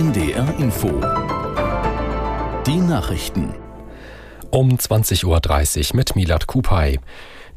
NDR Info. Die Nachrichten. Um 20.30 Uhr mit Milad Kupay.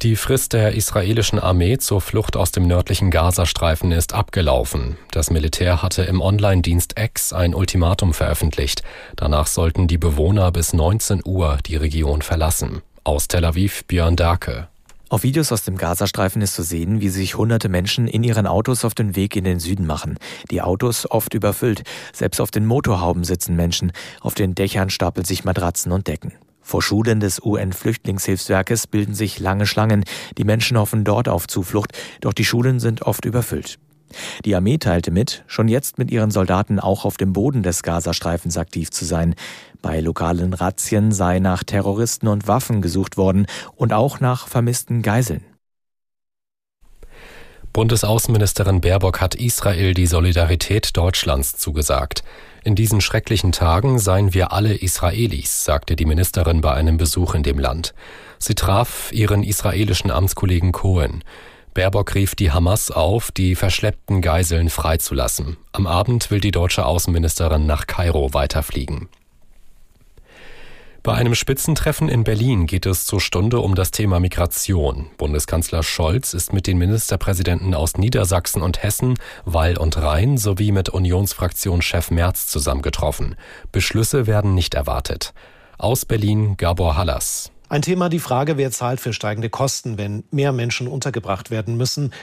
Die Frist der israelischen Armee zur Flucht aus dem nördlichen Gazastreifen ist abgelaufen. Das Militär hatte im Online-Dienst X ein Ultimatum veröffentlicht. Danach sollten die Bewohner bis 19 Uhr die Region verlassen. Aus Tel Aviv Björn Darke. Auf Videos aus dem Gazastreifen ist zu sehen, wie sich hunderte Menschen in ihren Autos auf den Weg in den Süden machen. Die Autos oft überfüllt. Selbst auf den Motorhauben sitzen Menschen. Auf den Dächern stapeln sich Matratzen und Decken. Vor Schulen des UN-Flüchtlingshilfswerkes bilden sich lange Schlangen. Die Menschen hoffen dort auf Zuflucht, doch die Schulen sind oft überfüllt. Die Armee teilte mit, schon jetzt mit ihren Soldaten auch auf dem Boden des Gazastreifens aktiv zu sein. Bei lokalen Razzien sei nach Terroristen und Waffen gesucht worden und auch nach vermissten Geiseln. Bundesaußenministerin Baerbock hat Israel die Solidarität Deutschlands zugesagt. In diesen schrecklichen Tagen seien wir alle Israelis, sagte die Ministerin bei einem Besuch in dem Land. Sie traf ihren israelischen Amtskollegen Cohen. Baerbock rief die Hamas auf, die verschleppten Geiseln freizulassen. Am Abend will die deutsche Außenministerin nach Kairo weiterfliegen. Bei einem Spitzentreffen in Berlin geht es zur Stunde um das Thema Migration. Bundeskanzler Scholz ist mit den Ministerpräsidenten aus Niedersachsen und Hessen, Wall und Rhein sowie mit Unionsfraktionschef Merz zusammengetroffen. Beschlüsse werden nicht erwartet. Aus Berlin Gabor Hallas. Ein Thema die Frage, wer zahlt für steigende Kosten, wenn mehr Menschen untergebracht werden müssen.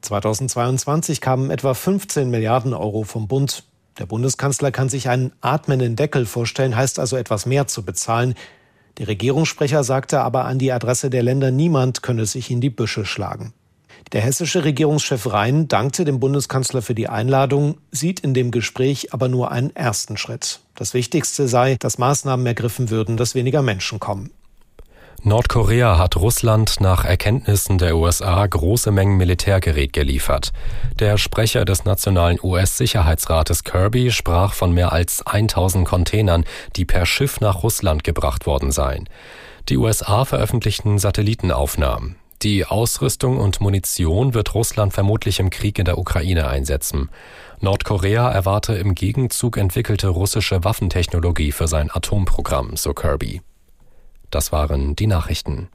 2022 kamen etwa 15 Milliarden Euro vom Bund. Der Bundeskanzler kann sich einen atmenden Deckel vorstellen, heißt also etwas mehr zu bezahlen. Der Regierungssprecher sagte aber an die Adresse der Länder, niemand könne sich in die Büsche schlagen. Der hessische Regierungschef Rhein dankte dem Bundeskanzler für die Einladung, sieht in dem Gespräch aber nur einen ersten Schritt. Das Wichtigste sei, dass Maßnahmen ergriffen würden, dass weniger Menschen kommen. Nordkorea hat Russland nach Erkenntnissen der USA große Mengen Militärgerät geliefert. Der Sprecher des nationalen US-Sicherheitsrates Kirby sprach von mehr als 1000 Containern, die per Schiff nach Russland gebracht worden seien. Die USA veröffentlichten Satellitenaufnahmen. Die Ausrüstung und Munition wird Russland vermutlich im Krieg in der Ukraine einsetzen. Nordkorea erwarte im Gegenzug entwickelte russische Waffentechnologie für sein Atomprogramm, so Kirby. Das waren die Nachrichten.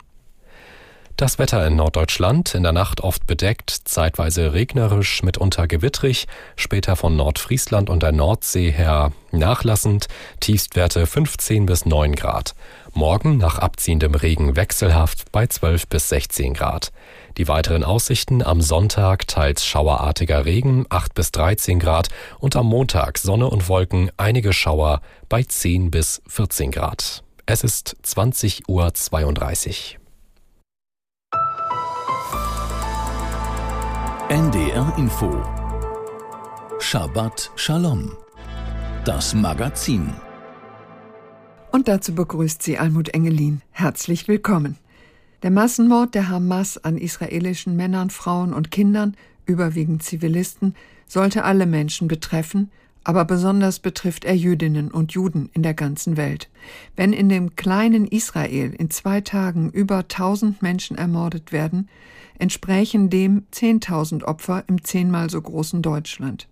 Das Wetter in Norddeutschland in der Nacht oft bedeckt, zeitweise regnerisch, mitunter gewittrig, später von Nordfriesland und der Nordsee her nachlassend, Tiefstwerte 15 bis 9 Grad. Morgen nach abziehendem Regen wechselhaft bei 12 bis 16 Grad. Die weiteren Aussichten am Sonntag teils schauerartiger Regen 8 bis 13 Grad und am Montag Sonne und Wolken einige Schauer bei 10 bis 14 Grad. Es ist 20.32 Uhr. NDR Info Shabbat Shalom. Das Magazin. Und dazu begrüßt sie Almut Engelin. Herzlich willkommen. Der Massenmord der Hamas an israelischen Männern, Frauen und Kindern, überwiegend Zivilisten, sollte alle Menschen betreffen, aber besonders betrifft er Jüdinnen und Juden in der ganzen Welt. Wenn in dem kleinen Israel in zwei Tagen über tausend Menschen ermordet werden, entsprechen dem zehntausend Opfer im zehnmal so großen Deutschland.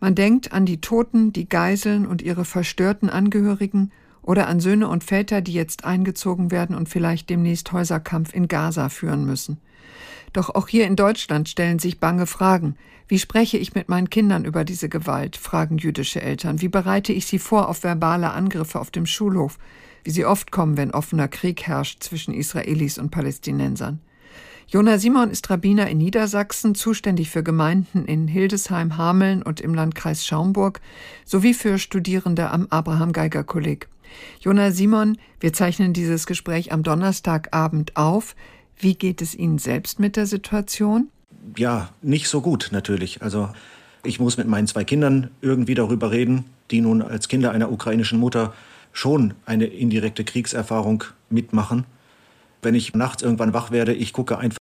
Man denkt an die Toten, die Geiseln und ihre verstörten Angehörigen oder an Söhne und Väter, die jetzt eingezogen werden und vielleicht demnächst Häuserkampf in Gaza führen müssen. Doch auch hier in Deutschland stellen sich bange Fragen. Wie spreche ich mit meinen Kindern über diese Gewalt? fragen jüdische Eltern. Wie bereite ich sie vor auf verbale Angriffe auf dem Schulhof, wie sie oft kommen, wenn offener Krieg herrscht zwischen Israelis und Palästinensern? Jona Simon ist Rabbiner in Niedersachsen, zuständig für Gemeinden in Hildesheim, Hameln und im Landkreis Schaumburg sowie für Studierende am Abraham Geiger Kolleg. Jona Simon, wir zeichnen dieses Gespräch am Donnerstagabend auf. Wie geht es Ihnen selbst mit der Situation? Ja, nicht so gut natürlich. Also ich muss mit meinen zwei Kindern irgendwie darüber reden, die nun als Kinder einer ukrainischen Mutter schon eine indirekte Kriegserfahrung mitmachen. Wenn ich nachts irgendwann wach werde, ich gucke einfach